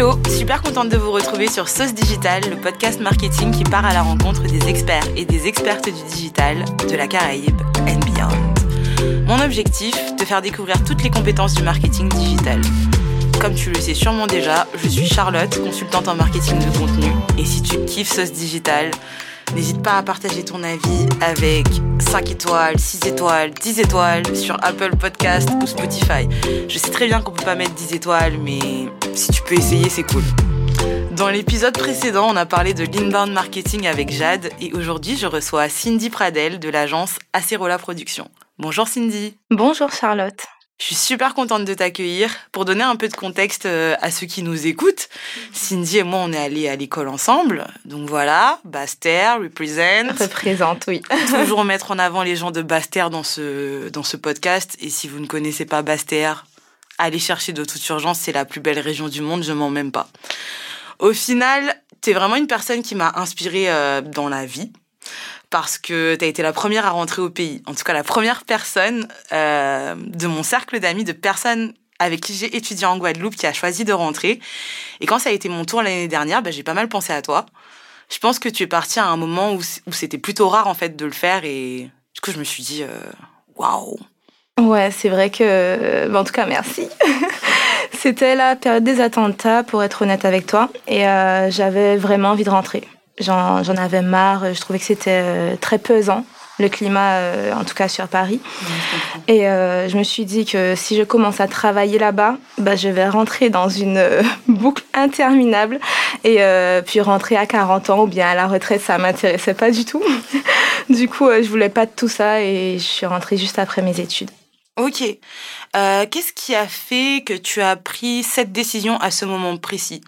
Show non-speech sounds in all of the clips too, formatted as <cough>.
Hello, super contente de vous retrouver sur Sauce Digital, le podcast marketing qui part à la rencontre des experts et des expertes du digital, de la Caraïbe and beyond. Mon objectif, te faire découvrir toutes les compétences du marketing digital. Comme tu le sais sûrement déjà, je suis Charlotte, consultante en marketing de contenu. Et si tu kiffes Sauce Digital, n'hésite pas à partager ton avis avec 5 étoiles, 6 étoiles, 10 étoiles sur Apple Podcast ou Spotify. Je sais très bien qu'on peut pas mettre 10 étoiles, mais si tu peux essayer, c'est cool. Dans l'épisode précédent, on a parlé de l'inbound marketing avec Jade et aujourd'hui, je reçois Cindy Pradel de l'agence Acerola Productions. Bonjour Cindy. Bonjour Charlotte. Je suis super contente de t'accueillir. Pour donner un peu de contexte euh, à ceux qui nous écoutent, Cindy et moi, on est allés à l'école ensemble. Donc voilà, Baster, represent. Représente, oui. <laughs> Toujours mettre en avant les gens de Baster dans ce, dans ce podcast. Et si vous ne connaissez pas Baster, allez chercher de toute urgence. C'est la plus belle région du monde, je m'en même pas. Au final, t'es vraiment une personne qui m'a inspirée euh, dans la vie parce que tu as été la première à rentrer au pays. En tout cas, la première personne euh, de mon cercle d'amis, de personnes avec qui j'ai étudié en Guadeloupe, qui a choisi de rentrer. Et quand ça a été mon tour l'année dernière, bah, j'ai pas mal pensé à toi. Je pense que tu es parti à un moment où, c'était plutôt rare en fait de le faire et du coup je me suis dit euh, waouh. Ouais, c'est vrai que bah, en tout cas merci. <laughs> c'était la période des attentats pour être honnête avec toi et euh, j'avais vraiment envie de rentrer. J'en avais marre, je trouvais que c'était euh, très pesant, le climat, euh, en tout cas sur Paris. Et euh, je me suis dit que si je commence à travailler là-bas, bah, je vais rentrer dans une <laughs> boucle interminable et puis rentrer à 40 ans ou bien à la retraite, ça m'intéressait pas du tout. <laughs> du coup, je voulais pas de tout ça et je suis rentrée juste après mes études. Ok. Qu'est-ce qui a fait que tu as pris cette décision à ce moment précis?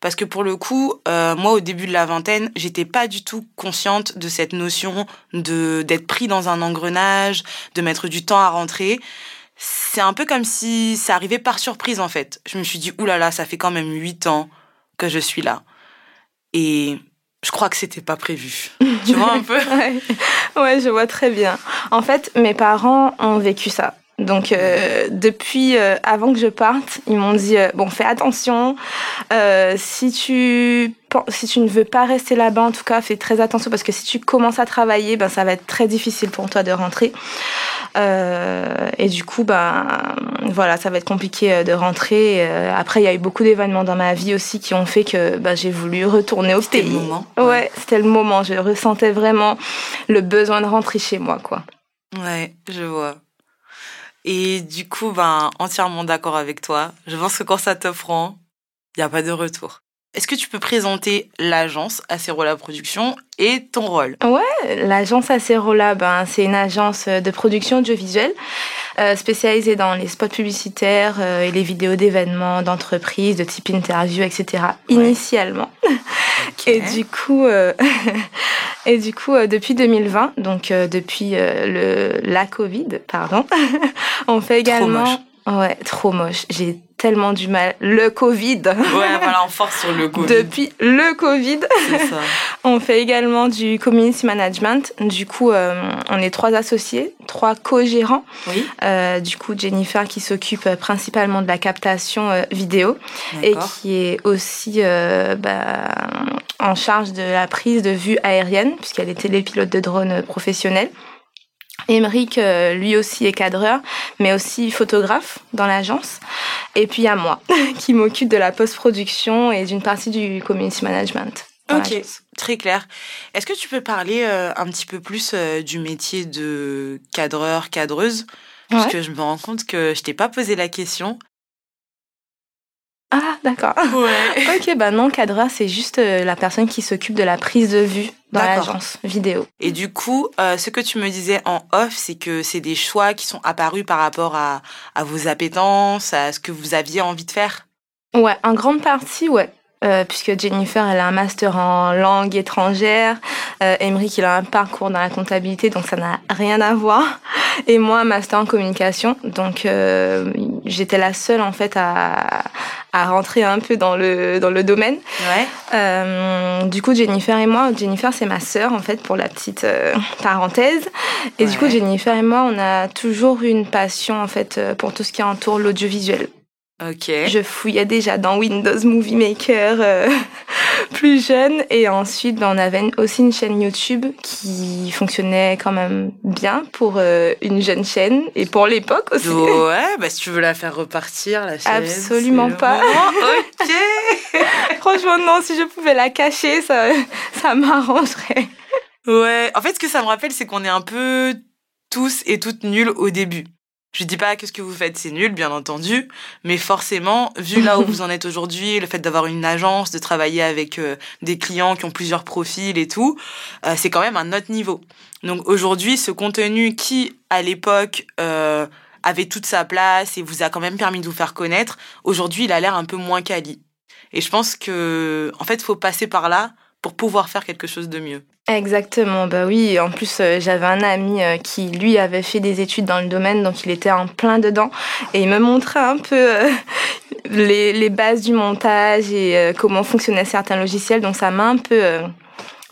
Parce que pour le coup, euh, moi au début de la vingtaine, j'étais pas du tout consciente de cette notion de d'être pris dans un engrenage, de mettre du temps à rentrer. C'est un peu comme si ça arrivait par surprise en fait. Je me suis dit oulala, là là, ça fait quand même huit ans que je suis là. Et je crois que c'était pas prévu. tu vois un <laughs> peu? Ouais. ouais, je vois très bien. En fait, mes parents ont vécu ça. Donc euh, depuis euh, avant que je parte, ils m'ont dit euh, bon fais attention si tu si tu ne veux pas rester là-bas en tout cas fais très attention parce que si tu commences à travailler ben ça va être très difficile pour toi de rentrer et du coup ben voilà ça va être compliqué de rentrer après il y a eu beaucoup d'événements dans ma vie aussi qui ont fait que ben, j'ai voulu retourner au pays. C'était le moment. Ouais, c'était le moment. Je ressentais vraiment le besoin de rentrer chez moi quoi. Ouais, je vois. Et du coup, ben, entièrement d'accord avec toi. Je pense que quand ça te prend, il n'y a pas de retour. Est-ce que tu peux présenter l'agence Acerola Production et ton rôle? Ouais, l'agence Acerola, ben, c'est une agence de production audiovisuelle euh, spécialisée dans les spots publicitaires euh, et les vidéos d'événements, d'entreprises, de type interview, etc. Initialement. Et du coup, euh, <laughs> et du coup, depuis 2020, donc depuis le la Covid, pardon, <laughs> on fait également. Trop moche. Ouais, trop moche. J'ai tellement du mal. Le Covid. Ouais, <laughs> voilà, on force sur le Covid. Depuis le Covid. Ça. <laughs> On fait également du community management. Du coup, euh, on est trois associés, trois co-gérants. Oui. Euh, du coup, Jennifer qui s'occupe principalement de la captation euh, vidéo et qui est aussi euh, bah, en charge de la prise de vue aérienne puisqu'elle les pilotes de drone professionnels. Émeric, euh, lui aussi, est cadreur, mais aussi photographe dans l'agence. Et puis il y a moi, <laughs> qui m'occupe de la post-production et d'une partie du community management. Ok, très clair. Est-ce que tu peux parler euh, un petit peu plus euh, du métier de cadreur, cadreuse? Parce que je me rends compte que je t'ai pas posé la question. Ah, d'accord. Ouais. <laughs> ok, bah non, cadreur, c'est juste la personne qui s'occupe de la prise de vue dans l'agence vidéo. Et du coup, euh, ce que tu me disais en off, c'est que c'est des choix qui sont apparus par rapport à, à vos appétences, à ce que vous aviez envie de faire? Ouais, en grande partie, ouais. Euh, puisque Jennifer, elle a un master en langue étrangère. Euh, Emeric, il a un parcours dans la comptabilité, donc ça n'a rien à voir. Et moi, un master en communication. Donc, euh, j'étais la seule, en fait, à, à rentrer un peu dans le, dans le domaine. Ouais. Euh, du coup, Jennifer et moi, Jennifer, c'est ma sœur, en fait, pour la petite euh, parenthèse. Et Ouais. du coup, Jennifer et moi, on a toujours une passion, en fait, pour tout ce qui entoure l'audiovisuel. Ok. Je fouillais déjà dans Windows Movie Maker euh, <laughs> plus jeune. Et ensuite, ben, on avait aussi une chaîne YouTube qui fonctionnait quand même bien pour euh, une jeune chaîne et pour l'époque aussi. Ouais, bah si tu veux la faire repartir, la chaîne. Absolument pas. <laughs> ok. Franchement, non, si je pouvais la cacher, ça, ça m'arrangerait. Ouais, en fait, ce que ça me rappelle, c'est qu'on est un peu tous et toutes nuls au début. Je dis pas que ce que vous faites c'est nul, bien entendu, mais forcément, vu là où vous en êtes aujourd'hui, le fait d'avoir une agence, de travailler avec euh, des clients qui ont plusieurs profils et tout, euh, c'est quand même un autre niveau. Donc aujourd'hui, ce contenu qui, à l'époque, euh, avait toute sa place et vous a quand même permis de vous faire connaître, aujourd'hui, il a l'air un peu moins quali. Et je pense que, en fait, faut passer par là pour pouvoir faire quelque chose de mieux. Exactement, bah oui. En plus, euh, j'avais un ami euh, qui, lui, avait fait des études dans le domaine, donc il était en plein dedans. Et il me montrait un peu euh, les, les, bases du montage et comment fonctionnaient certains logiciels. Donc ça m'a un peu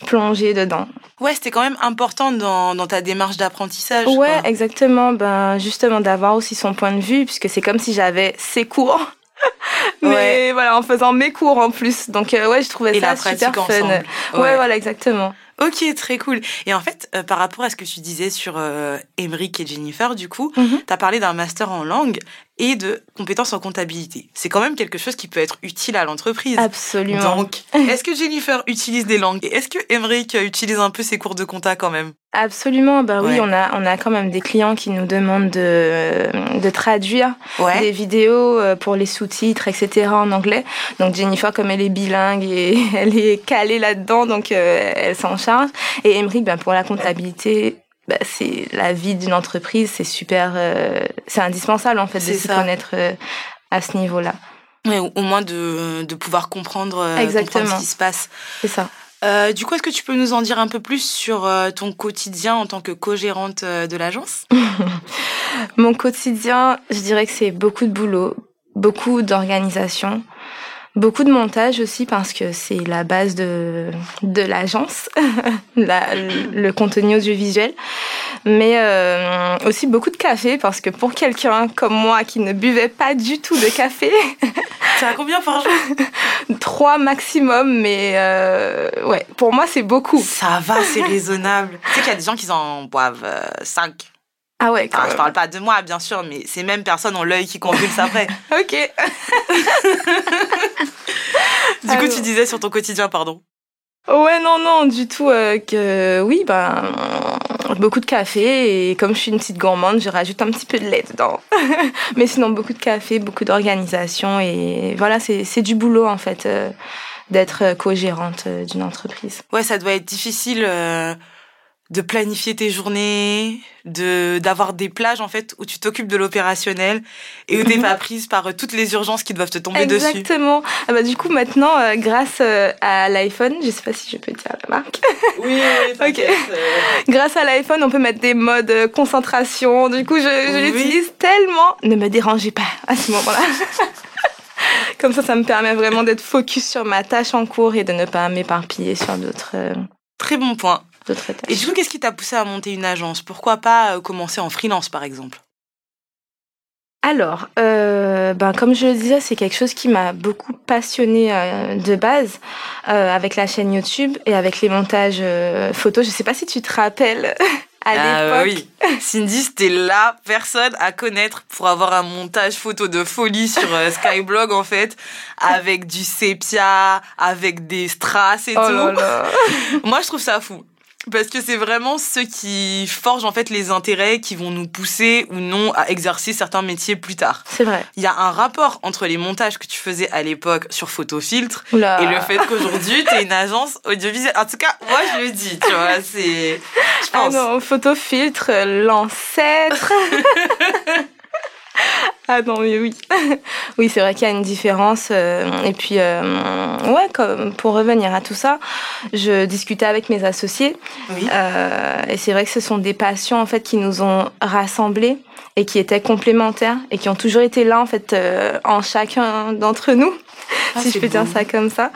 plongé dedans. Ouais, c'était quand même important dans, dans ta démarche d'apprentissage. Ouais, exactement. Ben, justement, d'avoir aussi son point de vue, puisque c'est comme si j'avais ses cours <laughs> mais voilà, en faisant mes cours en plus. Donc ouais, je trouvais ça super fun. Ouais. ouais, voilà, exactement. Ok, très cool. Et en fait, euh, par rapport à ce que tu disais sur euh, et Jennifer, du coup, tu as parlé d'un master en langue et de compétences en comptabilité. C'est quand même quelque chose qui peut être utile à l'entreprise. Absolument. Donc, <laughs> est-ce que Jennifer utilise des langues? Et est-ce que Emric utilise un peu ses cours de compta quand même? Absolument, bah oui, on a on a quand même des clients qui nous demandent de de traduire des vidéos euh, pour les sous-titres, etc. en anglais. Donc Jennifer, comme elle est bilingue et <laughs> elle est calée là-dedans, donc euh, elle s'en charge. Et Emric, ben pour la comptabilité, bah, c'est la vie d'une entreprise, c'est super, euh, c'est indispensable en fait de se connaître euh, à ce niveau-là. Ouais, au moins de, de pouvoir comprendre, euh, comprendre, ce qui se passe. C'est ça. Du coup, est-ce que tu peux nous en dire un peu plus sur ton quotidien en tant que co-gérante de l'agence? <laughs> Mon quotidien, je dirais que c'est beaucoup de boulot, beaucoup d'organisation, Beaucoup de montage aussi parce que c'est la base de, de l'agence, <laughs> le contenu audiovisuel. Mais euh, aussi beaucoup de café parce que pour quelqu'un comme moi qui ne buvait pas du tout de café... <laughs> C'est à combien par jour? Trois maximum, mais euh, ouais, pour moi c'est beaucoup. Ça va, c'est <laughs> raisonnable. tu sais qu'il y a des gens qui en boivent euh, cinq. Ah ouais, quand Je parle pas de moi, bien sûr, mais ces mêmes personnes ont l'œil qui convulse après. ok. Du coup, tu disais sur ton quotidien, pardon. Ouais, non, non, du tout. Euh, que oui, ben, beaucoup de café et comme je suis une petite gourmande, je rajoute un petit peu de lait dedans. <laughs> Mais sinon, beaucoup de café, beaucoup d'organisation et voilà, c'est du boulot en fait euh, d'être co-gérante euh, d'une entreprise. Ouais, ça doit être difficile de planifier tes journées, de d'avoir des plages en fait où tu t'occupes de l'opérationnel et où t'es mhm. pas prise par euh, toutes les urgences qui doivent te tomber dessus. Exactement. Ah bah du coup maintenant euh, grâce euh, à l'iPhone, je sais pas si je peux dire la marque. Oui. <laughs> ok. Grâce à l'iPhone, on peut mettre des modes concentration. Du coup, je, je l'utilise tellement. Ne me dérangez pas à ce moment-là. <laughs> Comme ça, ça me permet vraiment d'être focus sur ma tâche en cours et de ne pas m'éparpiller sur d'autres. Très bon point. Et du coup, qu'est-ce qui t'a poussé à monter une agence? Pourquoi pas euh, commencer en freelance, par exemple? Alors, euh, ben, comme je le disais, c'est quelque chose qui m'a beaucoup passionnée euh, de base avec la chaîne YouTube et avec les montages photos. Je sais pas si tu te rappelles <laughs> à ah, l'époque. Oui. Cindy, c'était la personne à connaître pour avoir un montage photo de folie sur Skyblog en fait, avec du sépia, avec des strass et oh tout. Là là. <laughs> Moi, je trouve ça fou. Parce que c'est vraiment ceux qui forgent en fait les intérêts qui vont nous pousser ou non à exercer certains métiers plus tard. C'est vrai. Il y a un rapport entre les montages que tu faisais à l'époque sur Photofiltre et le fait qu'aujourd'hui tu es une agence audiovisuelle. En tout cas, moi je le dis, tu vois, c'est. Je pense. Ah non, Photofiltre, l'ancêtre. <laughs> <laughs> Ah non, mais oui. <laughs> oui, c'est vrai qu'il y a une différence. Euh, et puis, euh, ouais, comme, pour revenir à tout ça, je discutais avec mes associés. Oui. Euh, et c'est vrai que ce sont des passions, en fait, qui nous ont rassemblés et qui étaient complémentaires et qui ont toujours été là, en fait, en chacun d'entre nous. Ah, si je peux dire ça comme ça.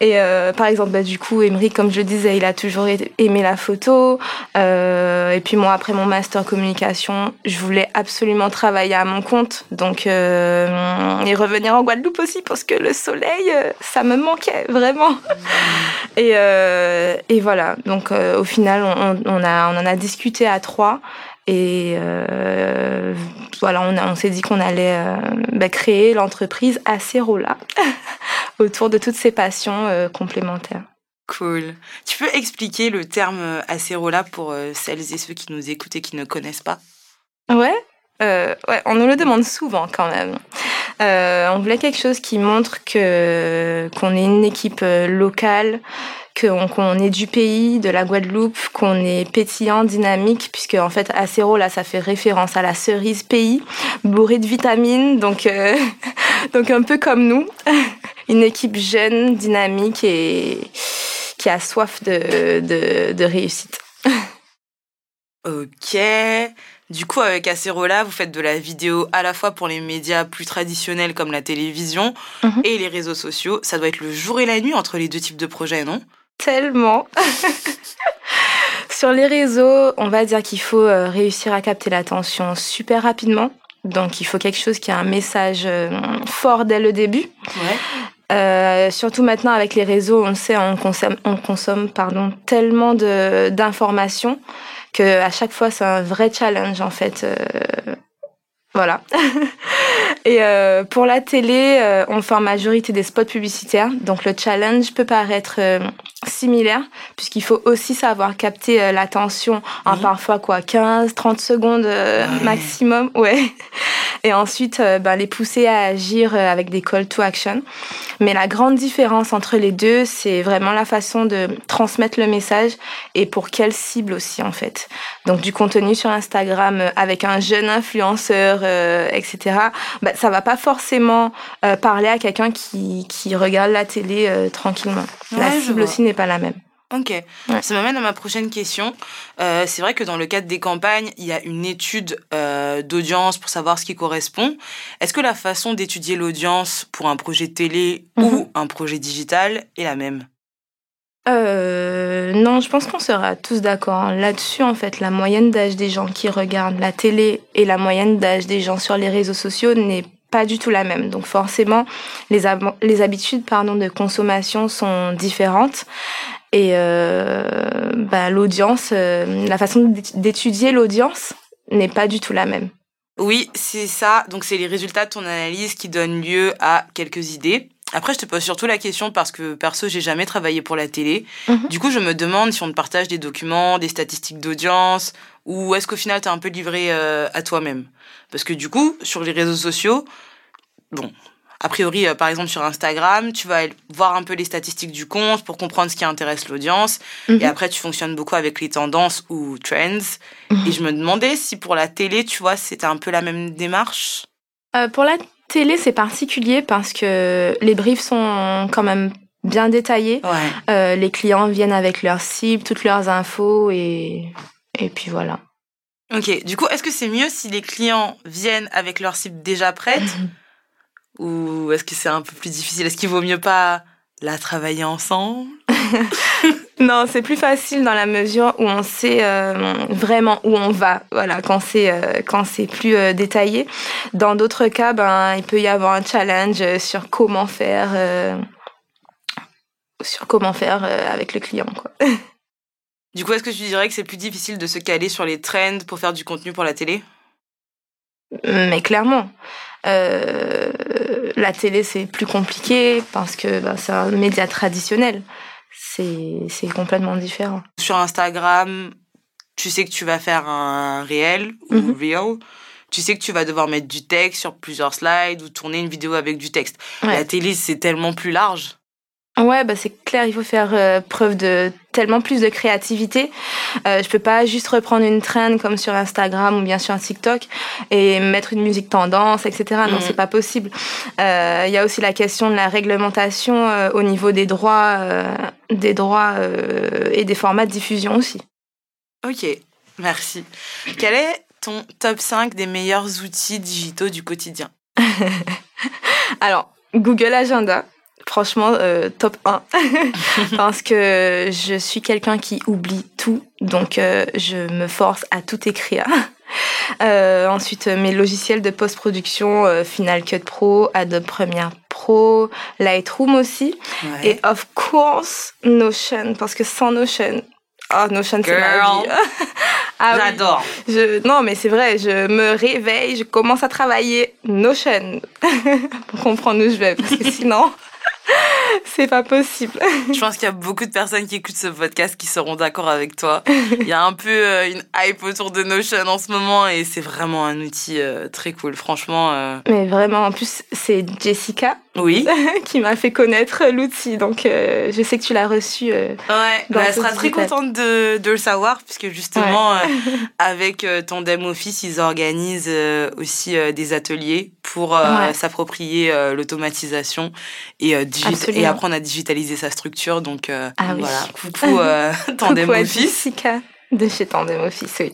Et euh, par exemple, bah, du coup, Emery, comme je le disais, il a toujours aimé la photo. Euh, et puis moi, après mon master communication, je voulais absolument travailler à mon compte. Donc, euh, et revenir en Guadeloupe aussi parce que le soleil, euh, ça me manquait vraiment. <laughs> Et, euh, et voilà. Donc, euh, au final, on, on, a, on en a discuté à trois. Et euh, voilà, on, on s'est dit qu'on allait bah, créer l'entreprise Acerola <laughs> autour de toutes ces passions complémentaires. Cool. Tu peux expliquer le terme Acerola pour celles et ceux qui nous écoutent et qui ne connaissent pas? Ouais, euh, ouais, on nous le demande souvent quand même. Euh, on voulait quelque chose qui montre que qu'on est une équipe euh, locale, qu'on est du pays, de la Guadeloupe, qu'on est pétillant, dynamique, puisque en fait acéro là ça fait référence à la cerise pays, bourrée de vitamines, donc euh, <laughs> donc un peu comme nous, <laughs> une équipe jeune, dynamique et qui a soif de, de, de réussite. <laughs> ok. Du coup, avec Acerola, vous faites de la vidéo à la fois pour les médias plus traditionnels comme la télévision mhm. et les réseaux sociaux. Ça doit être le jour et la nuit entre les deux types de projets, non? Tellement. <laughs> Sur les réseaux, on va dire qu'il faut euh, réussir à capter l'attention super rapidement. Donc, il faut quelque chose qui a un message euh, fort dès le début. Ouais. Euh, surtout maintenant avec les réseaux, on le sait, on consomme, on consomme pardon, tellement d'informations que à chaque fois c'est un vrai challenge en fait. Euh, voilà. <laughs> Et euh, pour la télé, euh, on fait en majorité des spots publicitaires. Donc le challenge peut paraître euh, similaire puisqu'il faut aussi savoir capter l'attention en parfois quoi 15 30 secondes maximum, ouais. Et ensuite ben, les pousser à agir avec des call to action. Mais la grande différence entre les deux, c'est vraiment la façon de transmettre le message et pour quelle cible aussi en fait. Donc du contenu sur Instagram avec un jeune influenceur, etc. Ben, ça va pas forcément euh, parler à quelqu'un qui, qui regarde la télé euh, tranquillement. la cible aussi n'est pas la même. Ok. Ça m'amène à ma prochaine question. Euh, c'est vrai que dans le cadre des campagnes, il y a une étude d'audience pour savoir ce qui correspond. Est-ce que la façon d'étudier l'audience pour un projet télé ou mhm. un projet digital est la même? Non, je pense qu'on sera tous d'accord là-dessus. En fait, la moyenne d'âge des gens qui regardent la télé et la moyenne d'âge des gens sur les réseaux sociaux n'est pas du tout la même. Donc forcément, les, les habitudes pardon, de consommation sont différentes. Et euh, bah, l'audience, euh, la façon d'étudier l'audience n'est pas du tout la même. Oui, c'est ça. Donc c'est les résultats de ton analyse qui donnent lieu à quelques idées. Après, je te pose surtout la question parce que perso, j'ai jamais travaillé pour la télé. Mhm. Du coup, je me demande si on te partage des documents, des statistiques d'audience, ou est-ce qu'au final, tu es un peu livré euh, à toi-même? Parce que du coup, sur les réseaux sociaux, bon, a priori, euh, par exemple sur Instagram, tu vas voir un peu les statistiques du compte pour comprendre ce qui intéresse l'audience. Mhm. Et après, tu fonctionnes beaucoup avec les tendances ou trends. Mhm. Et je me demandais si pour la télé, tu vois, c'était un peu la même démarche. Euh, pour la télé, c'est particulier parce que les briefs sont quand même bien détaillés. Euh, les clients viennent avec leurs cibles, toutes leurs infos et, et puis voilà. Ok, du coup, est-ce que c'est mieux si les clients viennent avec leurs cibles déjà prêtes <laughs> Ou est-ce que c'est un peu plus difficile? Est-ce qu'il vaut mieux pas la travailler ensemble? <laughs> Non, c'est plus facile dans la mesure où on sait euh, vraiment où on va. Voilà, quand c'est euh, quand c'est plus euh, détaillé. Dans d'autres cas, ben il peut y avoir un challenge sur comment faire sur comment faire avec le client quoi. <laughs> Du coup, est-ce que tu dirais que c'est plus difficile de se caler sur les trends pour faire du contenu pour la télé? Mais clairement. La télé, c'est plus compliqué parce que ben, c'est un média traditionnel c'est complètement différent. Sur Instagram, tu sais que tu vas faire un réel ou mhm. real. Tu sais que tu vas devoir mettre du texte sur plusieurs slides ou tourner une vidéo avec du texte. La télé, c'est tellement plus large. Ouais, bah c'est clair, il faut faire euh, preuve de tellement plus de créativité. Euh, je peux pas juste reprendre une trend comme sur Instagram ou bien sur un TikTok et mettre une musique tendance, etc. Non, mm. c'est pas possible. Euh, il y a aussi la question de la réglementation euh, au niveau des droits, des droits et des formats de diffusion aussi. Ok, merci. Quel est ton top 5 des meilleurs outils digitaux du quotidien? <laughs> Alors, Google Agenda franchement, euh, top 1. <laughs> Parce que je suis quelqu'un qui oublie tout. Donc, euh, je me force à tout écrire. <laughs> Euh, ensuite, mes logiciels de post-production, Final Cut Pro, Adobe Premiere Pro, Lightroom aussi. Et of course, Notion, parce que sans Notion, oh, Notion, c'est ma vie. <laughs> ah, J'adore. Je, non, mais c'est vrai, je me réveille, je commence à travailler Notion pour comprendre où je vais, parce que sinon... <laughs> C'est pas possible. Je pense qu'il y a beaucoup de personnes qui écoutent ce podcast qui seront d'accord avec toi. Il y a un peu euh, une hype autour de Notion en ce moment et c'est vraiment un outil euh, très cool, franchement. Euh. Mais vraiment, en plus, c'est Jessica oui. <laughs> qui m'a fait connaître l'outil. Donc, je sais que tu l'as reçu. ouais, bah, elle sera très contente de, de, le savoir, puisque justement, <laughs> avec ton Dem Office, ils organisent aussi des ateliers pour s'approprier l'automatisation et, et apprendre à digitaliser sa structure. Donc euh, ah voilà, coucou euh, <laughs> Tandem coucou Office. de chez Tandem Office, oui.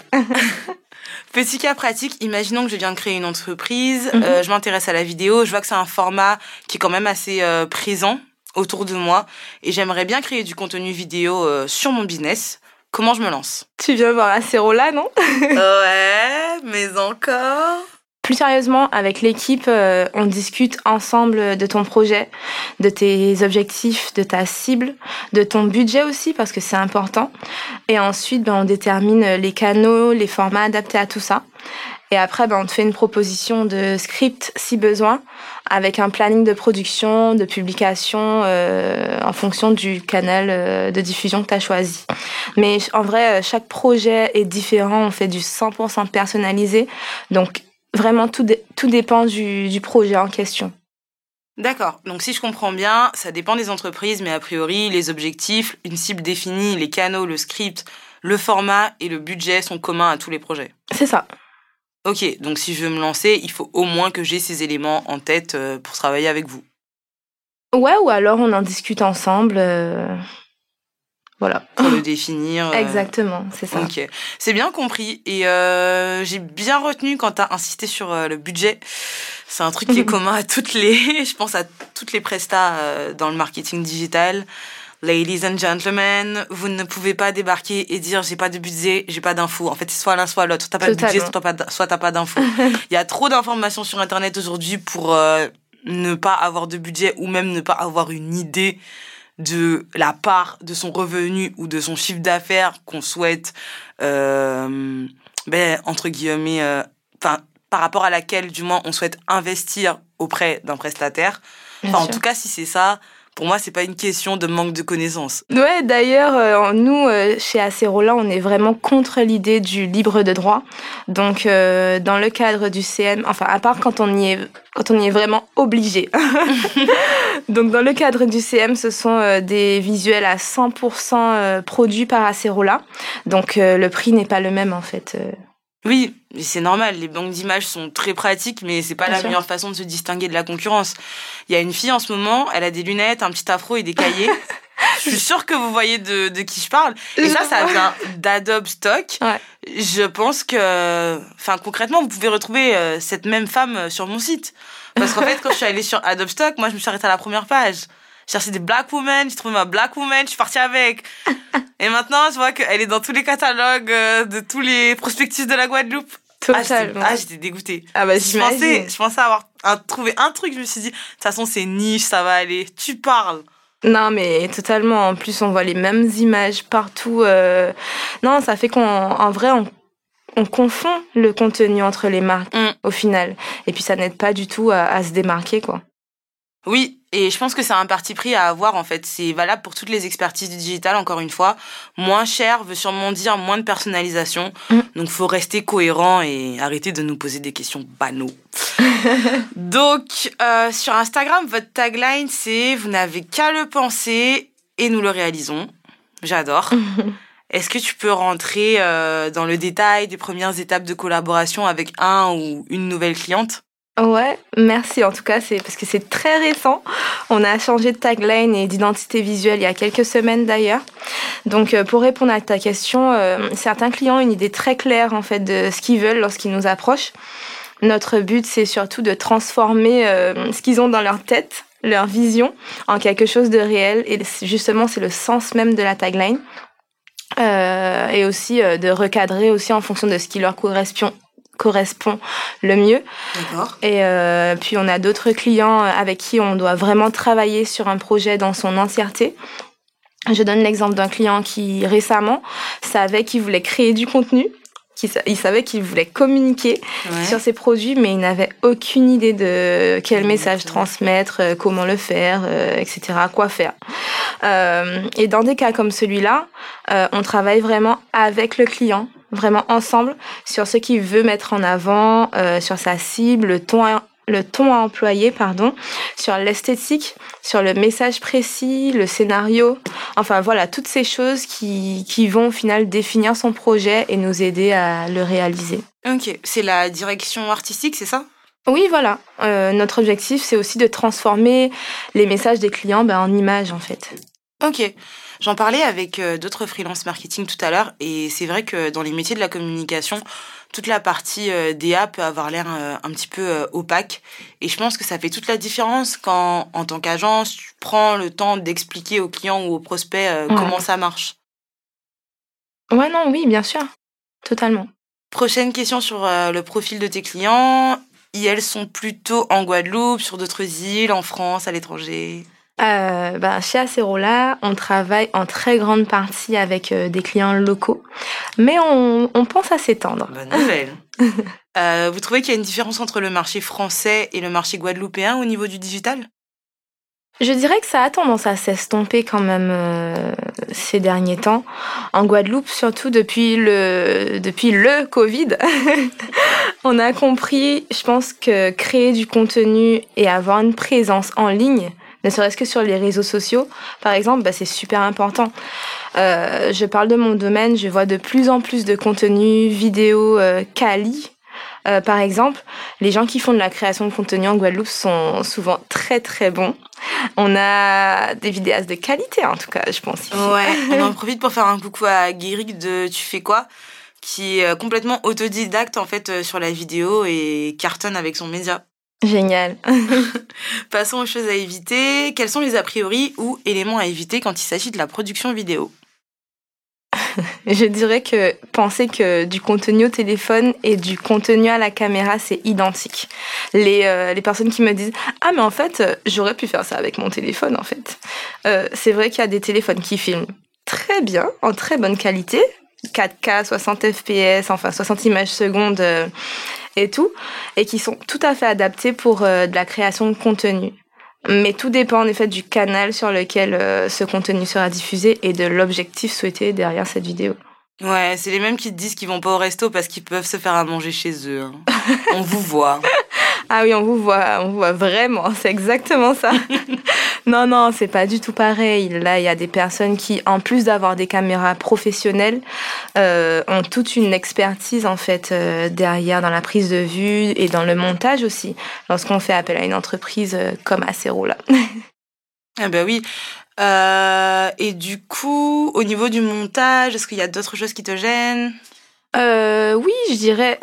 Petit cas pratique, imaginons que je viens de créer une entreprise, mhm. euh, je m'intéresse à la vidéo, je vois que c'est un format qui est quand même assez euh, présent autour de moi et j'aimerais bien créer du contenu vidéo sur mon business. Comment je me lance? Tu viens voir Acerola, non? Ouais, mais encore plus sérieusement, avec l'équipe, euh, on discute ensemble de ton projet, de tes objectifs, de ta cible, de ton budget aussi, parce que c'est important. Et ensuite, ben, on détermine les canaux, les formats adaptés à tout ça. Et après, ben, on te fait une proposition de script si besoin, avec un planning de production, de publication euh, en fonction du canal euh, de diffusion que tu as choisi. Mais en vrai, chaque projet est différent, on fait du 100% personnalisé. Donc Vraiment, tout, tout dépend du, du projet en question. D'accord. Donc si je comprends bien, ça dépend des entreprises, mais a priori, les objectifs, une cible définie, les canaux, le script, le format et le budget sont communs à tous les projets. C'est ça. Ok, donc si je veux me lancer, il faut au moins que j'ai ces éléments en tête euh, pour travailler avec vous. Ouais, ou alors on en discute ensemble. Euh, voilà. Pour le définir. Euh, Exactement, c'est ça. Ok, c'est bien compris. Et euh, j'ai bien retenu quand tu as insisté sur euh, le budget. C'est un truc qui est <laughs> commun à toutes les, <laughs> je pense à toutes les prestats dans le marketing digital. Ladies and gentlemen, vous ne pouvez pas débarquer et dire j'ai pas de budget, j'ai pas d'infos. En fait, c'est soit l'un soit l'autre. Soit t'as pas de budget, soit t'as pas d'infos. <laughs> Il y a trop d'informations sur Internet aujourd'hui pour ne pas avoir de budget ou même ne pas avoir une idée de la part de son revenu ou de son chiffre d'affaires qu'on souhaite, euh, ben, entre guillemets, euh, enfin, par rapport à laquelle, du moins, on souhaite investir auprès d'un prestataire. Enfin, en tout cas, si c'est ça, pour moi, c'est pas une question de manque de connaissances. Ouais, d'ailleurs, euh, nous, euh, chez Acerola, on est vraiment contre l'idée du libre de droit. Donc, euh, dans le cadre du CM, enfin, à part quand on y est, quand on y est vraiment obligé. <laughs> <laughs> Donc, dans le cadre du CM, ce sont des visuels à 100% produits par Acerola. Donc, le prix n'est pas le même, en fait. Oui, c'est normal. Les banques d'images sont très pratiques, mais c'est pas la meilleure façon de se distinguer de la concurrence. Il y a une fille en ce moment, elle a des lunettes, un petit afro et des cahiers. <laughs> je suis sûre que vous voyez de, de qui je parle. Et ça, ça vient d'Adobe Stock. Je pense que, enfin, concrètement, vous pouvez retrouver euh, cette même femme euh, sur mon site. Parce qu'en <laughs> fait, quand je suis allée sur Adobe Stock, moi, je me suis arrêtée à la première page cherché des black women, j'ai trouvé ma black woman, je suis partie avec. Et maintenant, je vois qu'elle est dans tous les catalogues euh, de tous les prospectus de la Guadeloupe. Ah, j'étais ah, dégoûtée. Ah bah, je pensais, je pensais avoir trouvé un truc, je me suis dit, de toute façon, c'est niche, ça va aller. Tu parles. Non, mais totalement. En plus, on voit les mêmes images partout. Euh. Non, ça fait qu'en vrai, on, on, confond le contenu entre les marques mm. au final. Et puis, ça n'aide pas du tout à, à se démarquer, quoi. Oui, et je pense que c'est un parti pris à avoir en fait. C'est valable pour toutes les expertises du digital, encore une fois. Moins cher veut sûrement dire moins de personnalisation. Mm. Donc faut rester cohérent et arrêter de nous poser des questions banaux. <laughs> Donc euh, sur Instagram, votre tagline c'est Vous n'avez qu'à le penser et nous le réalisons. J'adore. <laughs> Est-ce que tu peux rentrer euh, dans le détail des premières étapes de collaboration avec un ou une nouvelle cliente? Ouais, merci en tout cas, c'est parce que c'est très récent. On a changé de tagline et d'identité visuelle il y a quelques semaines d'ailleurs. Donc euh, pour répondre à ta question, euh, certains clients ont une idée très claire en fait de ce qu'ils veulent lorsqu'ils nous approchent. Notre but c'est surtout de transformer euh, ce qu'ils ont dans leur tête, leur vision en quelque chose de réel et justement c'est le sens même de la tagline. et aussi de recadrer aussi en fonction de ce qui leur correspond correspond le mieux. Et euh, puis on a d'autres clients avec qui on doit vraiment travailler sur un projet dans son entièreté. Je donne l'exemple d'un client qui récemment savait qu'il voulait créer du contenu il savait qu'il voulait communiquer sur ses produits, mais il n'avait aucune idée de quel message transmettre, euh, comment le faire, euh, etc., quoi faire. et dans des cas comme celui-là, on travaille vraiment avec le client vraiment ensemble sur ce qu'il veut mettre en avant, euh, sur sa cible, le ton à, le ton à employer, pardon, sur l'esthétique, sur le message précis, le scénario, enfin voilà, toutes ces choses qui, qui vont au final définir son projet et nous aider à le réaliser. Ok, c'est la direction artistique, c'est ça? Oui, voilà. Euh, notre objectif, c'est aussi de transformer les messages des clients ben, en images, en fait. Ok. J'en parlais avec euh, d'autres freelance marketing tout à l'heure et c'est vrai que dans les métiers de la communication, toute la partie euh, DA peut avoir l'air euh, un petit peu opaque et je pense que ça fait toute la différence quand en tant qu'agence, tu prends le temps d'expliquer aux clients ou aux prospects comment ça marche. Ouais, non, oui, bien sûr. Totalement. Prochaine question sur le profil de tes clients. Et elles sont plutôt en Guadeloupe, sur d'autres îles, en France, à l'étranger? Euh, bah, chez Acerola, on travaille en très grande partie avec euh, des clients locaux, mais on, on pense à s'étendre. Bonne nouvelle. <laughs> euh, vous trouvez qu'il y a une différence entre le marché français et le marché guadeloupéen au niveau du digital? Je dirais que ça a tendance à s'estomper quand même euh, ces derniers temps. En Guadeloupe, surtout depuis le, depuis le Covid, <laughs> on a compris, je pense que créer du contenu et avoir une présence en ligne, ne serait-ce que sur les réseaux sociaux, par exemple, bah, c'est super important. Euh, je parle de mon domaine, je vois de plus en plus de contenu vidéo euh, quali. Euh, par exemple, les gens qui font de la création de contenu en Guadeloupe sont souvent très très bons. On a des vidéastes de qualité en tout cas, je pense. Ouais, <laughs> on en profite pour faire un coucou à Guéric de Tu fais quoi? Qui est complètement autodidacte en fait sur la vidéo et cartonne avec son média. Génial. <laughs> Passons aux choses à éviter. Quels sont les a priori ou éléments à éviter quand il s'agit de la production vidéo <laughs> Je dirais que penser que du contenu au téléphone et du contenu à la caméra, c'est identique. Les, euh, les personnes qui me disent Ah, mais en fait, euh, j'aurais pu faire ça avec mon téléphone, en fait. Euh, c'est vrai qu'il y a des téléphones qui filment très bien, en très bonne qualité, 4K, 60 FPS, enfin 60 images secondes et tout, et qui sont tout à fait adaptés pour euh, de la création de contenu. Mais tout dépend en effet du canal sur lequel euh, ce contenu sera diffusé et de l'objectif souhaité derrière cette vidéo. Ouais, c'est les mêmes qui te disent qu'ils vont pas au resto parce qu'ils peuvent se faire à manger chez eux. Hein. On vous voit. Ah oui, on vous voit, on vous voit vraiment, <laughs> c'est exactement ça. <laughs> non, non, c'est pas du tout pareil. Là, il y a des personnes qui, en plus d'avoir des caméras professionnelles, euh, ont toute une expertise en fait euh, derrière dans la prise de vue et dans le montage aussi. Lorsqu'on fait appel à une entreprise euh, comme Acero là. <laughs> ah ben oui. Et du coup, au niveau du montage, est-ce qu'il y a d'autres choses qui te gênent? Oui, je dirais.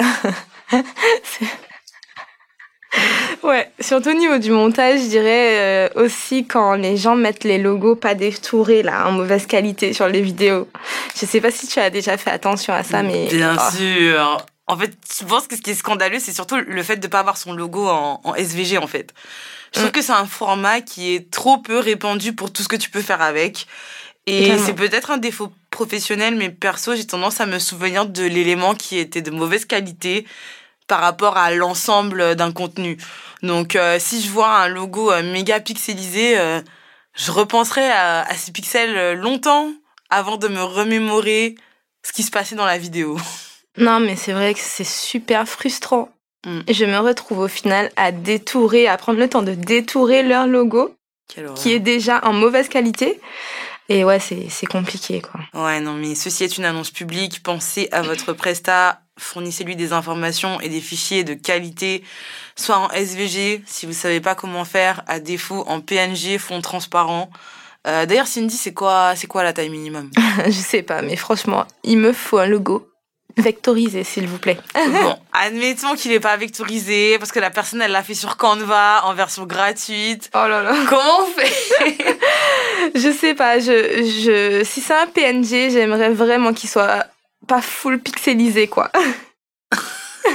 Ouais, surtout au niveau du montage, je dirais euh, aussi quand les gens mettent les logos pas détourés là, en mauvaise qualité sur les vidéos. Je sais pas si tu as déjà fait attention à ça, mais bien oh. sûr. En fait, je pense que ce qui est scandaleux, c'est surtout le fait de pas avoir son logo en, SVG en fait. Je trouve mm. que c'est un format qui est trop peu répandu pour tout ce que tu peux faire avec. Et c'est peut-être un défaut professionnel, mais perso, j'ai tendance à me souvenir de l'élément qui était de mauvaise qualité par rapport à l'ensemble d'un contenu. Donc euh, si je vois un logo euh, méga pixelisé, euh, je repenserai à, ces pixels longtemps avant de me remémorer ce qui se passait dans la vidéo. <laughs> Non, mais c'est vrai que c'est super frustrant. Mm. Je me retrouve au final à détourer, à prendre le temps de détourer leur logo, qui est déjà en mauvaise qualité. Et ouais, c'est compliqué, quoi. Ouais, non, mais ceci est une annonce publique. Pensez à votre prestat fournissez-lui des informations et des fichiers de qualité, soit en SVG, si vous savez pas comment faire, à défaut en PNG, fond transparent. Euh, D'ailleurs, Cindy, c'est quoi, c'est quoi la taille minimum? <laughs> Je sais pas, mais franchement, il me faut un logo vectorisé, s'il vous plaît. bon, <laughs> admettons qu'il n'est pas vectorisé parce que la personne, elle l'a fait sur Canva en version gratuite. Oh là là. Comment on fait? <laughs> Je sais pas. Je, je, si c'est un PNG, j'aimerais vraiment qu'il soit pas full pixelisé, quoi. <laughs>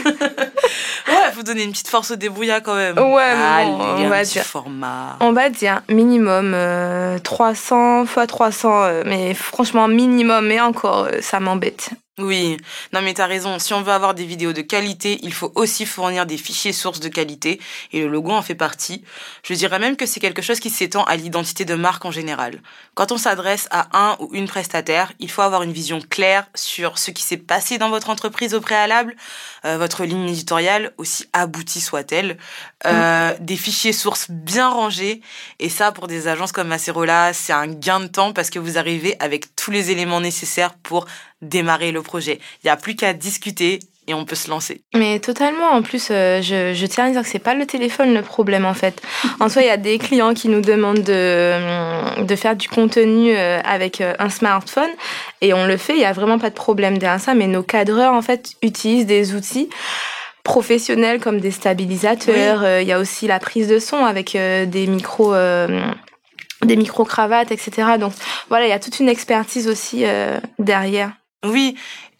ouais, faut donner une petite force au débrouillard quand même. Ouais, Allez, on va dire. format. On va dire minimum euh, 300 fois 300, euh, mais franchement minimum, et encore, euh, ça m'embête. Oui, non mais t'as raison, si on veut avoir des vidéos de qualité, il faut aussi fournir des fichiers sources de qualité, et le logo en fait partie. Je dirais même que c'est quelque chose qui s'étend à l'identité de marque en général. Quand on s'adresse à un ou une prestataire, il faut avoir une vision claire sur ce qui s'est passé dans votre entreprise au préalable, euh, votre ligne éditoriale, aussi aboutie soit-elle, euh, des fichiers sources bien rangés, et ça pour des agences comme Acerola, c'est un gain de temps parce que vous arrivez avec tous les éléments nécessaires pour démarrer le projet. Il n'y a plus qu'à discuter et on peut se lancer. Mais totalement, en plus, euh, je, je tiens à dire que c'est pas le téléphone le problème en fait. En soi, il y a des clients qui nous demandent de, de faire du contenu euh, avec euh, un smartphone et on le fait, il y a vraiment pas de problème derrière ça, mais nos cadreurs en fait utilisent des outils professionnels comme des stabilisateurs, Euh, il y a aussi la prise de son avec euh, des micros euh, des micro cravates etc. Donc voilà, il y a toute une expertise aussi euh, derrière. Oui,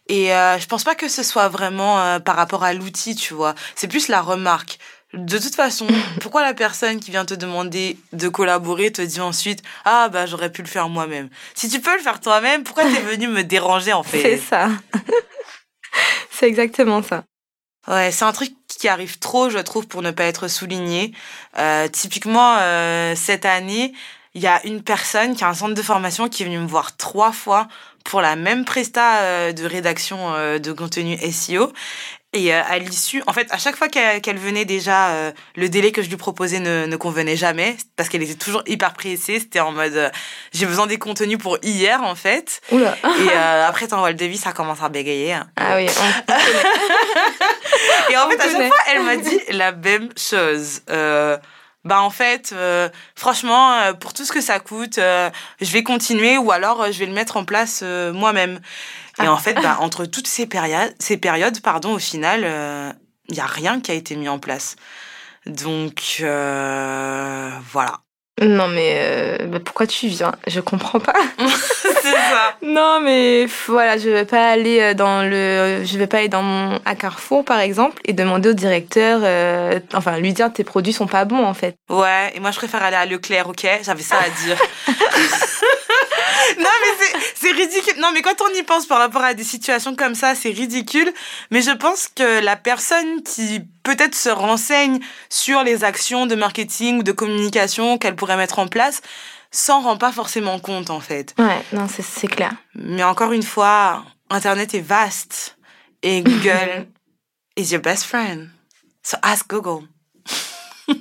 et euh, je pense pas que ce soit vraiment euh, par rapport à l'outil, tu vois. C'est plus la remarque. De toute façon, <laughs> pourquoi la personne qui vient te demander de collaborer te dit ensuite ah bah j'aurais pu le faire moi-même. Si tu peux le faire toi-même, pourquoi t'es venu me déranger en <laughs> C'est fait ça. <laughs> c'est exactement ça. Ouais, c'est un truc qui arrive trop, je trouve, pour ne pas être souligné. Euh, typiquement, euh, cette année, il y a une personne qui a un centre de formation qui est venue me voir trois fois pour la même presta euh, de rédaction euh, de contenu SEO. Et euh, à l'issue, en fait, à chaque fois qu'elle venait déjà, le délai que je lui proposais ne, ne convenait jamais parce qu'elle était toujours hyper pressée. C'était en mode, euh, j'ai besoin des contenus pour hier, en fait. Oula. Et euh, après, t'envoies le devis, ça commence à bégayer. hein. Ah oui, on- <laughs> Et en On fait, à chaque fois, elle m'a dit la même chose. Euh, bah en fait, euh, franchement, euh, pour tout ce que ça coûte, euh, je vais continuer ou alors euh, je vais le mettre en place euh, moi-même. Et Ah. en fait, bah, entre toutes ces périodes, ces périodes, pardon, au final, il y a rien qui a été mis en place. Donc euh, voilà. Non mais euh, bah, pourquoi tu viens? Je comprends pas. <laughs> Ça. Non mais voilà, je vais pas aller euh, dans le, je vais pas aller dans mon à Carrefour par exemple et demander au directeur, euh, enfin lui dire tes produits sont pas bons en fait. Ouais, et moi je préfère aller à Leclerc, ok? J'avais ça à dire. <laughs> <laughs> non mais c'est ridicule. Non mais quand on y pense par rapport à des situations comme ça, c'est ridicule. Mais je pense que la personne qui peut-être se renseigne sur les actions de marketing ou de communication qu'elle pourrait mettre en place s'en rend pas forcément compte en fait. Ouais, non c'est clair. Mais encore une fois, Internet est vaste et Google <laughs> is your best friend. So ask Google. <laughs>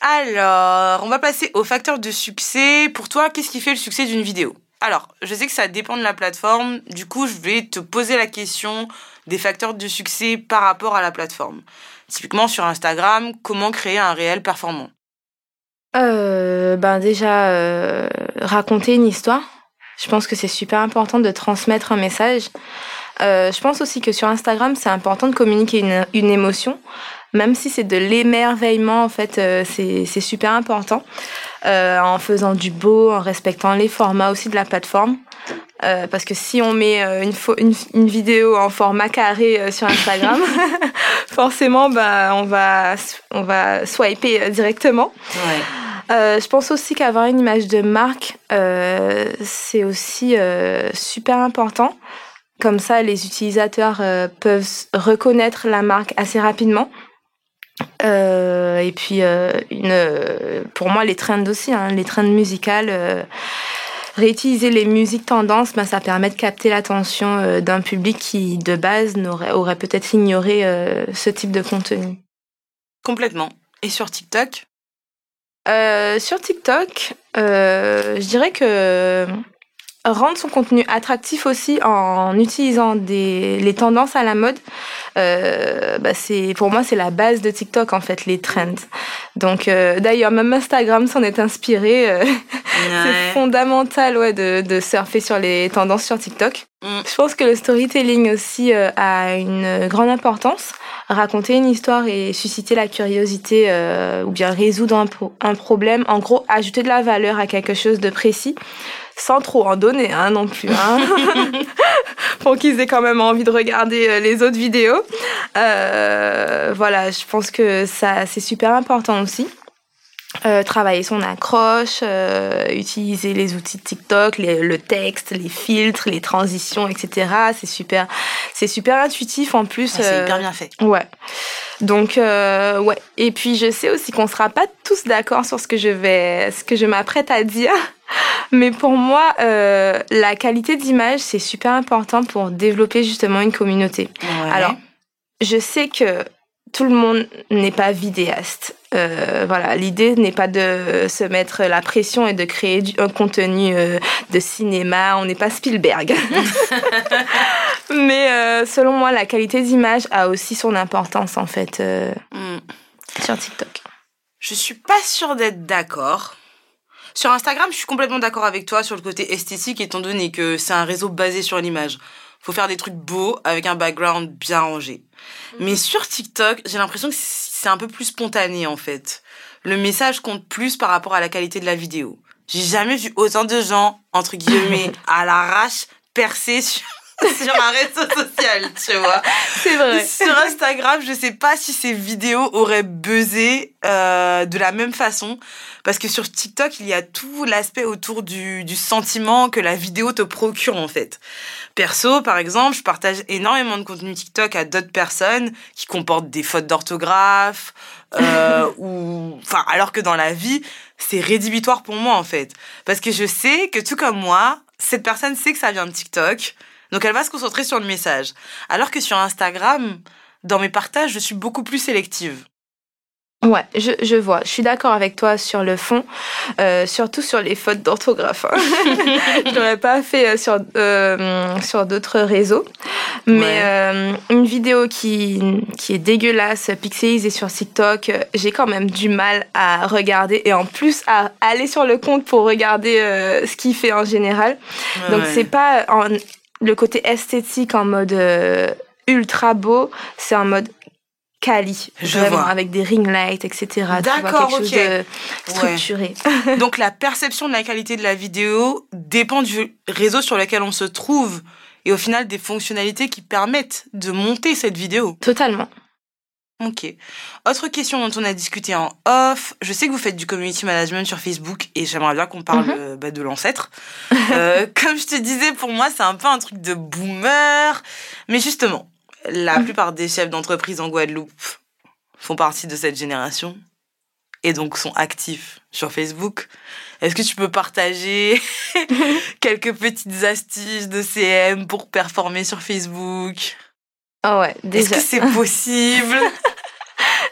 Alors, on va passer aux facteurs de succès. Pour toi, qu'est-ce qui fait le succès d'une vidéo? Alors, je sais que ça dépend de la plateforme. Du coup, je vais te poser la question des facteurs de succès par rapport à la plateforme. Typiquement sur Instagram, comment créer un réel performant? Euh, ben déjà euh, raconter une histoire. Je pense que c'est super important de transmettre un message. Euh, je pense aussi que sur Instagram, c'est important de communiquer une, une émotion, même si c'est de l'émerveillement. En fait, euh, c'est super important. Euh, en faisant du beau, en respectant les formats aussi de la plateforme. Euh, parce que si on met euh, une, une, vidéo en format carré sur Instagram, <laughs> forcément, bah, on va, on va swiper directement. Ouais. Euh, je pense aussi qu'avoir une image de marque, euh, c'est aussi euh, super important. Comme ça, les utilisateurs peuvent reconnaître la marque assez rapidement. Et puis, pour moi, les trends aussi, hein, les trends musicales. réutiliser les musiques tendances, ben, ça permet de capter l'attention d'un public qui, de base, aurait peut-être ignoré ce type de contenu. Complètement. Et sur TikTok? Euh, sur TikTok, euh, je dirais que rendre son contenu attractif aussi en utilisant des, les tendances à la mode, euh, bah c'est pour moi c'est la base de TikTok en fait les trends. Donc euh, d'ailleurs même Instagram s'en est inspiré. euh, <laughs> c'est fondamental ouais de, de surfer sur les tendances sur TikTok. Mm. Je pense que le storytelling aussi euh, a une grande importance. Raconter une histoire et susciter la curiosité euh, ou bien résoudre un, un, problème. En gros, ajouter de la valeur à quelque chose de précis sans trop en donner hein, non plus. Hein. <laughs> pour qu'ils aient quand même envie de regarder euh, les autres vidéos. voilà, je pense que ça c'est super important aussi. Euh, travailler son accroche, euh, utiliser les outils de TikTok, le texte, les filtres, les transitions, etc. C'est super, c'est super intuitif en plus. c'est euh, hyper bien fait. Ouais. Donc ouais. Et puis je sais aussi qu'on sera pas tous d'accord sur ce que je vais, ce que je m'apprête à dire. <laughs> Mais pour moi, la qualité d'image c'est super important pour développer justement une communauté. Alors, je sais que tout le monde n'est pas vidéaste. Euh, voilà, l'idée n'est pas de se mettre la pression et de créer un contenu euh, de cinéma. On n'est pas Spielberg. <laughs> Mais euh, selon moi, la qualité d'image a aussi son importance en fait mm. sur TikTok. Je suis pas sûre d'être d'accord. Sur Instagram, je suis complètement d'accord avec toi sur le côté esthétique, étant donné que c'est un réseau basé sur l'image faut faire des trucs beaux avec un background bien rangé. Mhm. Mais sur TikTok, j'ai l'impression que c'est un peu plus spontané en fait. Le message compte plus par rapport à la qualité de la vidéo. J'ai jamais vu autant de gens, entre guillemets, <laughs> à l'arrache, percer sur, <laughs> sur un réseau social, tu vois. C'est vrai. Sur Instagram, je sais pas si ces vidéos auraient buzzé euh, de la même façon. Parce que sur TikTok, il y a tout l'aspect autour du, du sentiment que la vidéo te procure, en fait. Perso, par exemple, je partage énormément de contenu TikTok à d'autres personnes qui comportent des fautes d'orthographe, euh, <laughs> ou, enfin, alors que dans la vie, c'est rédhibitoire pour moi, en fait. Parce que je sais que tout comme moi, cette personne sait que ça vient de TikTok. Donc elle va se concentrer sur le message. Alors que sur Instagram, dans mes partages, je suis beaucoup plus sélective. Ouais, je, je vois. Je suis d'accord avec toi sur le fond, euh, surtout sur les fautes d'orthographe. Hein. <laughs> je l'aurais pas fait euh, sur euh, sur d'autres réseaux, mais euh, une vidéo qui qui est dégueulasse, pixelisée sur TikTok, j'ai quand même du mal à regarder et en plus à aller sur le compte pour regarder ce qu'il fait en général. Donc c'est pas en, le côté esthétique en mode ultra beau, c'est en mode quali, je vraiment, vois. avec des ring lights, etc. D'accord, ok. De structuré. <laughs> Donc la perception de la qualité de la vidéo dépend du réseau sur lequel on se trouve et au final des fonctionnalités qui permettent de monter cette vidéo. Totalement. Ok. Autre question dont on a discuté en off. Je sais que vous faites du community management sur Facebook et j'aimerais bien qu'on parle mhm. euh, bah, de l'ancêtre. <laughs> euh, comme je te disais, pour moi, c'est un peu un truc de boomer. Mais justement, la plupart des chefs d'entreprise en Guadeloupe font partie de cette génération et donc sont actifs sur Facebook. Est-ce que tu peux partager <laughs> quelques petites astuces de CM pour performer sur Facebook? Ah ouais, déjà. Est-ce que c'est possible? <laughs>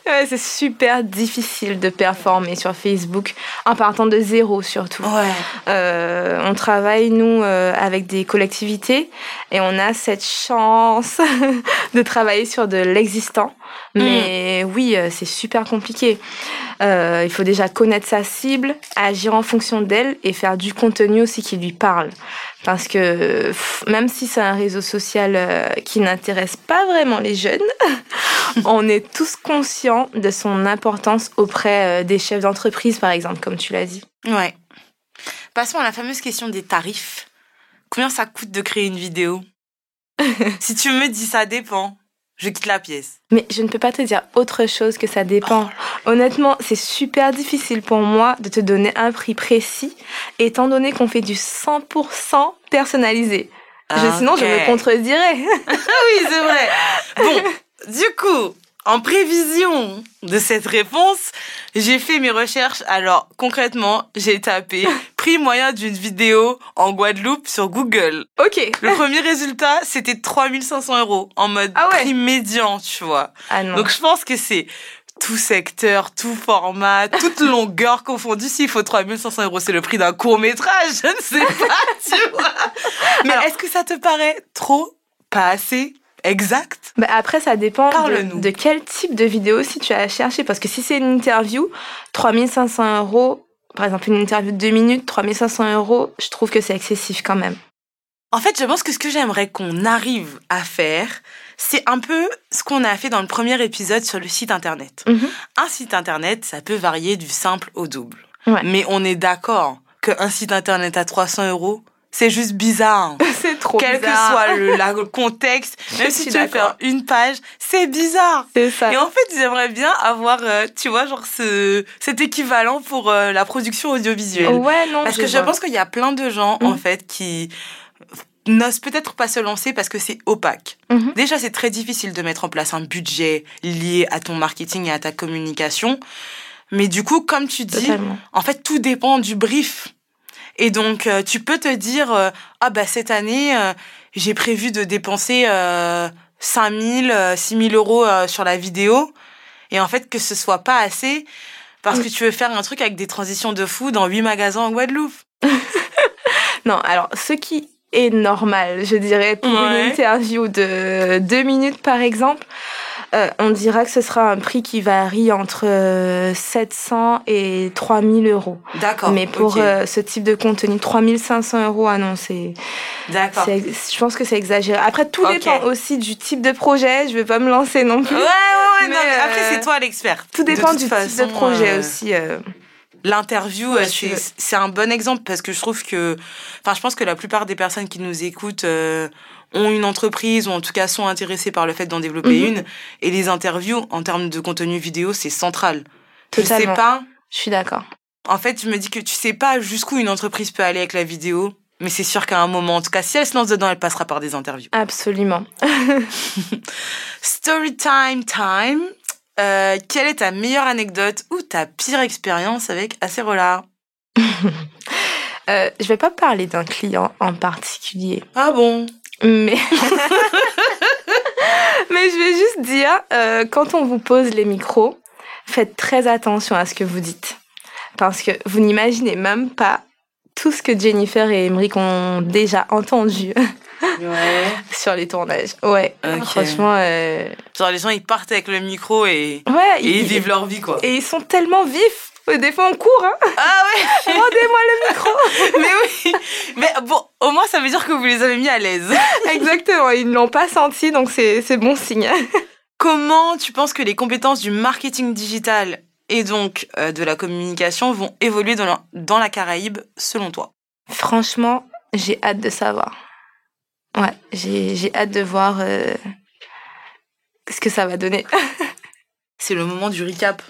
Ouais, c'est super difficile de performer sur Facebook en partant de zéro surtout. Ouais. Euh, on travaille nous euh, avec des collectivités et on a cette chance <laughs> de travailler sur de l'existant. Mais mm. oui, euh, c'est super compliqué. Euh, il faut déjà connaître sa cible, agir en fonction d'elle et faire du contenu aussi qui lui parle. Parce que même si c'est un réseau social euh, qui n'intéresse pas vraiment les jeunes, <laughs> on est tous conscients de son importance auprès euh, des chefs d'entreprise, par exemple, comme tu l'as dit. Ouais. Passons à la fameuse question des tarifs. Combien ça coûte de créer une vidéo? <laughs> Si tu me dis ça dépend je quitte la pièce. Mais je ne peux pas te dire autre chose que ça dépend. Honnêtement, c'est super difficile pour moi de te donner un prix précis, étant donné qu'on fait du 100% personnalisé. sinon, je me contredirais. <laughs> oui, c'est vrai. Bon, <laughs> du coup, en prévision de cette réponse, j'ai fait mes recherches. Alors, concrètement, j'ai tapé <laughs> prix moyen d'une vidéo en Guadeloupe sur Google. Ok. Le premier résultat, c'était 3500 euros en mode ah prix médian, tu vois. Ah non. Donc, je pense que c'est tout secteur, tout format, toute <laughs> longueur confondue. S'il faut 3500 euros, c'est le prix d'un court métrage. <laughs> Je ne sais pas, tu vois. Mais est-ce que ça te paraît trop, pas assez? Exact bah Après, ça dépend de, de, quel type de vidéo si tu as cherché. Parce que si c'est une interview, 3500 euros, par exemple une interview de 2 minutes, 3500 euros, je trouve que c'est excessif quand même. En fait, je pense que ce que j'aimerais qu'on arrive à faire, c'est un peu ce qu'on a fait dans le premier épisode sur le site internet. Mhm. Un site internet, ça peut varier du simple au double. Ouais. Mais on est d'accord qu'un site internet à 300 euros, c'est juste bizarre. <laughs> C'est trop Quel bizarre. que soit le, la- le contexte, <laughs> même si tu d'accord. faire une page, c'est bizarre. C'est ça. Et en fait, j'aimerais bien avoir, euh, tu vois, genre ce, cet équivalent pour euh, la production audiovisuelle. Ouais, non. Parce que je vois. pense qu'il y a plein de gens, en Mhm. fait, qui n'osent peut-être pas se lancer parce que c'est opaque. Mhm. Déjà, c'est très difficile de mettre en place un budget lié à ton marketing et à ta communication. Mais du coup, comme tu dis, Totalement. en fait, tout dépend du brief. Et donc, euh, tu peux te dire, euh, ah bah cette année, euh, j'ai prévu de dépenser euh, 5 000, euh, 6 000 euros sur la vidéo. Et en fait, que ce soit pas assez parce Mm. que tu veux faire un truc avec des transitions de fou dans 8 magasins en Guadeloupe. <laughs> Non, alors, ce qui est normal, je dirais, pour Ouais. une interview de deux minutes, par exemple, euh, on dira que ce sera un prix qui varie entre euh, 700 et 3000 euros. D'accord. Mais pour euh, ce type de contenu, 3500 euros, ah non, c'est, D'accord. je pense que c'est exagéré. Après, tout dépend aussi du type de projet. Je vais pas me lancer non plus. Ouais, ouais, ouais. non, Mais, mais après, euh, c'est toi l'expert. Tout dépend du type de projet euh, aussi. euh. L'interview, Ouais, euh, c'est un bon exemple parce que je trouve que, enfin, je pense que la plupart des personnes qui nous écoutent euh, ont une entreprise ou en tout cas sont intéressées par le fait d'en développer Mhm. une. Et les interviews, en termes de contenu vidéo, c'est central. Je sais pas. Je suis d'accord. En fait, je me dis que tu sais pas jusqu'où une entreprise peut aller avec la vidéo, mais c'est sûr qu'à un moment, en tout cas, si elle se lance dedans, elle passera par des interviews. Absolument. <laughs> Story time time. Euh, quelle est ta meilleure anecdote ou ta pire expérience avec Acerola Euh, je vais pas parler d'un client en particulier, Ah bon? Mais <laughs> mais je vais juste dire euh, quand on vous pose les micros, faites très attention à ce que vous dites parce que vous n'imaginez même pas tout ce que Jennifer et Emmerich ont déjà entendu <laughs> Ouais. sur les tournages. Ouais, franchement, euh, Genre les gens ils partent avec le micro et, ouais, et ils vivent leur vie quoi. et ils sont tellement vifs. Des fois, on court, hein. Ah ouais <laughs> Rendez-moi le micro. <laughs> Mais oui Mais bon, au moins ça veut dire que vous les avez mis à l'aise. <laughs> Exactement, ils ne l'ont pas senti, donc c'est bon signe. Comment tu penses que les compétences du marketing digital et donc euh, de la communication vont évoluer dans la, dans la Caraïbe selon toi? Franchement, j'ai hâte de savoir. Ouais, j'ai j'ai hâte de voir euh, ce que ça va donner. C'est le moment du recap.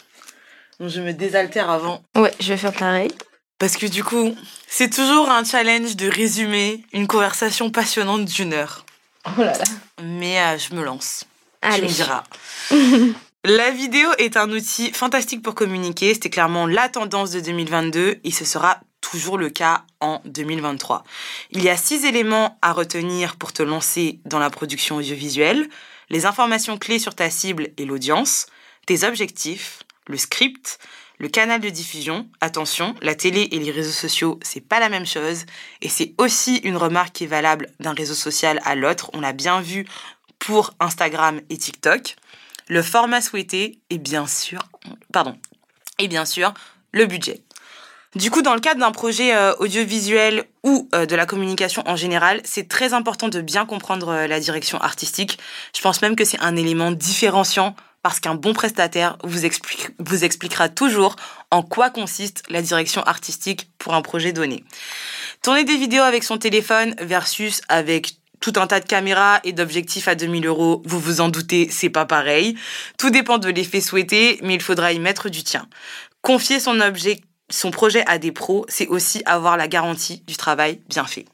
Donc je me désaltère avant. Ouais, je vais faire pareil. Parce que du coup, c'est toujours un challenge de résumer une conversation passionnante d'une heure. Oh là là. Mais euh, je me lance. Tu Allez. me diras. <laughs> La vidéo est un outil fantastique pour communiquer. C'était clairement la tendance de 2022 et ce sera toujours le cas en 2023. Il y a six éléments à retenir pour te lancer dans la production audiovisuelle. Les informations clés sur ta cible et l'audience, tes objectifs, le script, le canal de diffusion. Attention, la télé et les réseaux sociaux, c'est pas la même chose. Et c'est aussi une remarque qui est valable d'un réseau social à l'autre. On l'a bien vu pour Instagram et TikTok. Le format souhaité et bien sûr, pardon, et bien sûr, le budget. Du coup, dans le cadre d'un projet euh, audiovisuel ou euh, de la communication en général, c'est très important de bien comprendre euh, la direction artistique. Je pense même que c'est un élément différenciant parce qu'un bon prestataire vous, explique, vous expliquera toujours en quoi consiste la direction artistique pour un projet donné. Tourner des vidéos avec son téléphone versus avec tout un tas de caméras et d'objectifs à 2000 euros, vous vous en doutez, c'est pas pareil. Tout dépend de l'effet souhaité, mais il faudra y mettre du tien. Confier son son projet à des pros, c'est aussi avoir la garantie du travail bien fait.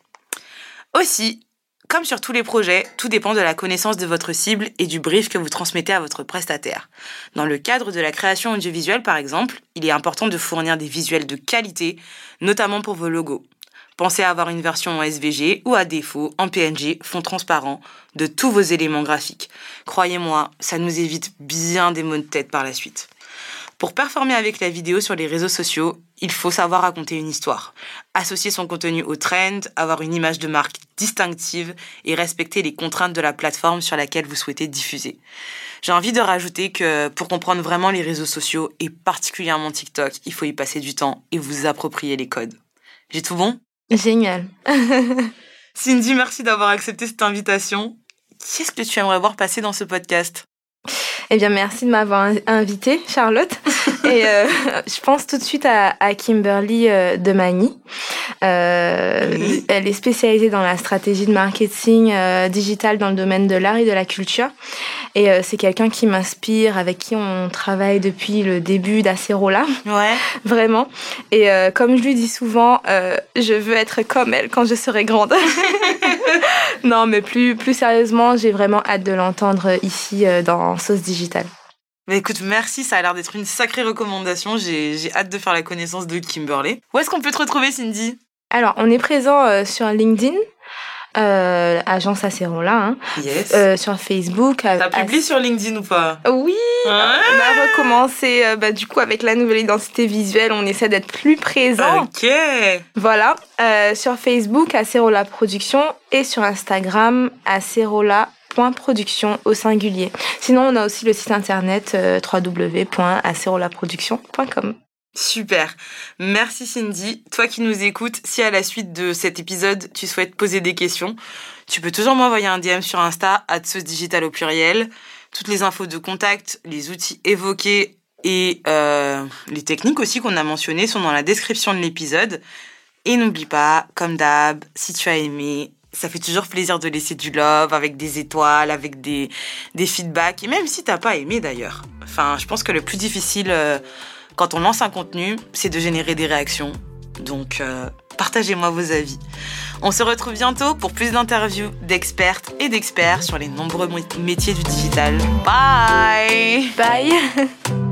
Aussi, comme sur tous les projets, tout dépend de la connaissance de votre cible et du brief que vous transmettez à votre prestataire. Dans le cadre de la création audiovisuelle, par exemple, il est important de fournir des visuels de qualité, notamment pour vos logos. Pensez à avoir une version en SVG ou à défaut en PNG, fond transparent, de tous vos éléments graphiques. Croyez-moi, ça nous évite bien des maux de tête par la suite. Pour performer avec la vidéo sur les réseaux sociaux, il faut savoir raconter une histoire, associer son contenu au trend, avoir une image de marque distinctive et respecter les contraintes de la plateforme sur laquelle vous souhaitez diffuser. J'ai envie de rajouter que pour comprendre vraiment les réseaux sociaux et particulièrement TikTok, il faut y passer du temps et vous approprier les codes. J'ai tout bon? Génial. <laughs> Cindy, merci d'avoir accepté cette invitation. Qu'est-ce que tu aimerais voir passer dans ce podcast? Eh bien, merci de m'avoir invitée, Charlotte. <laughs> Et euh, <laughs> je pense tout de suite à, Kimberly euh, de Mani. Euh, elle est spécialisée dans la stratégie de marketing digital dans le domaine de l'art et de la culture. Et c'est quelqu'un qui m'inspire, avec qui on travaille depuis le début d'Acerola. Ouais. <laughs> Vraiment. Et comme je lui dis souvent, je veux être comme elle quand je serai grande. <laughs> non, mais plus, plus sérieusement, j'ai vraiment hâte de l'entendre ici dans Sauce Digitale. Mais écoute, merci, ça a l'air d'être une sacrée recommandation. J'ai hâte de faire la connaissance de Kimberly. Où est-ce qu'on peut te retrouver, Cindy? Alors, on est présent euh, sur LinkedIn. Euh, agence Acerola, hein. Yes. Euh, sur Facebook. T'as publié sur LinkedIn ou pas? Oui. On a recommencé, euh, bah, du coup, avec la nouvelle identité visuelle, on essaie d'être plus présent. Ok. Voilà. sur Facebook, Acerola Production et sur Instagram, Acerola production au singulier. Sinon, on a aussi le site internet euh, www.acerolaproduction.com. Super. Merci Cindy. Toi qui nous écoutes, si à la suite de cet épisode, tu souhaites poser des questions, tu peux toujours m'envoyer un DM sur Insta, digital au pluriel. Toutes les infos de contact, les outils évoqués et euh, les techniques aussi qu'on a mentionnées sont dans la description de l'épisode. Et n'oublie pas, comme d'hab, si tu as aimé, ça fait toujours plaisir de laisser du love avec des étoiles, avec des, des feedbacks. Et même si t'as pas aimé d'ailleurs. Enfin, je pense que le plus difficile euh, quand on lance un contenu, c'est de générer des réactions. Donc, euh, partagez-moi vos avis. On se retrouve bientôt pour plus d'interviews d'expertes et d'experts sur les nombreux métiers du digital. Bye Bye <laughs>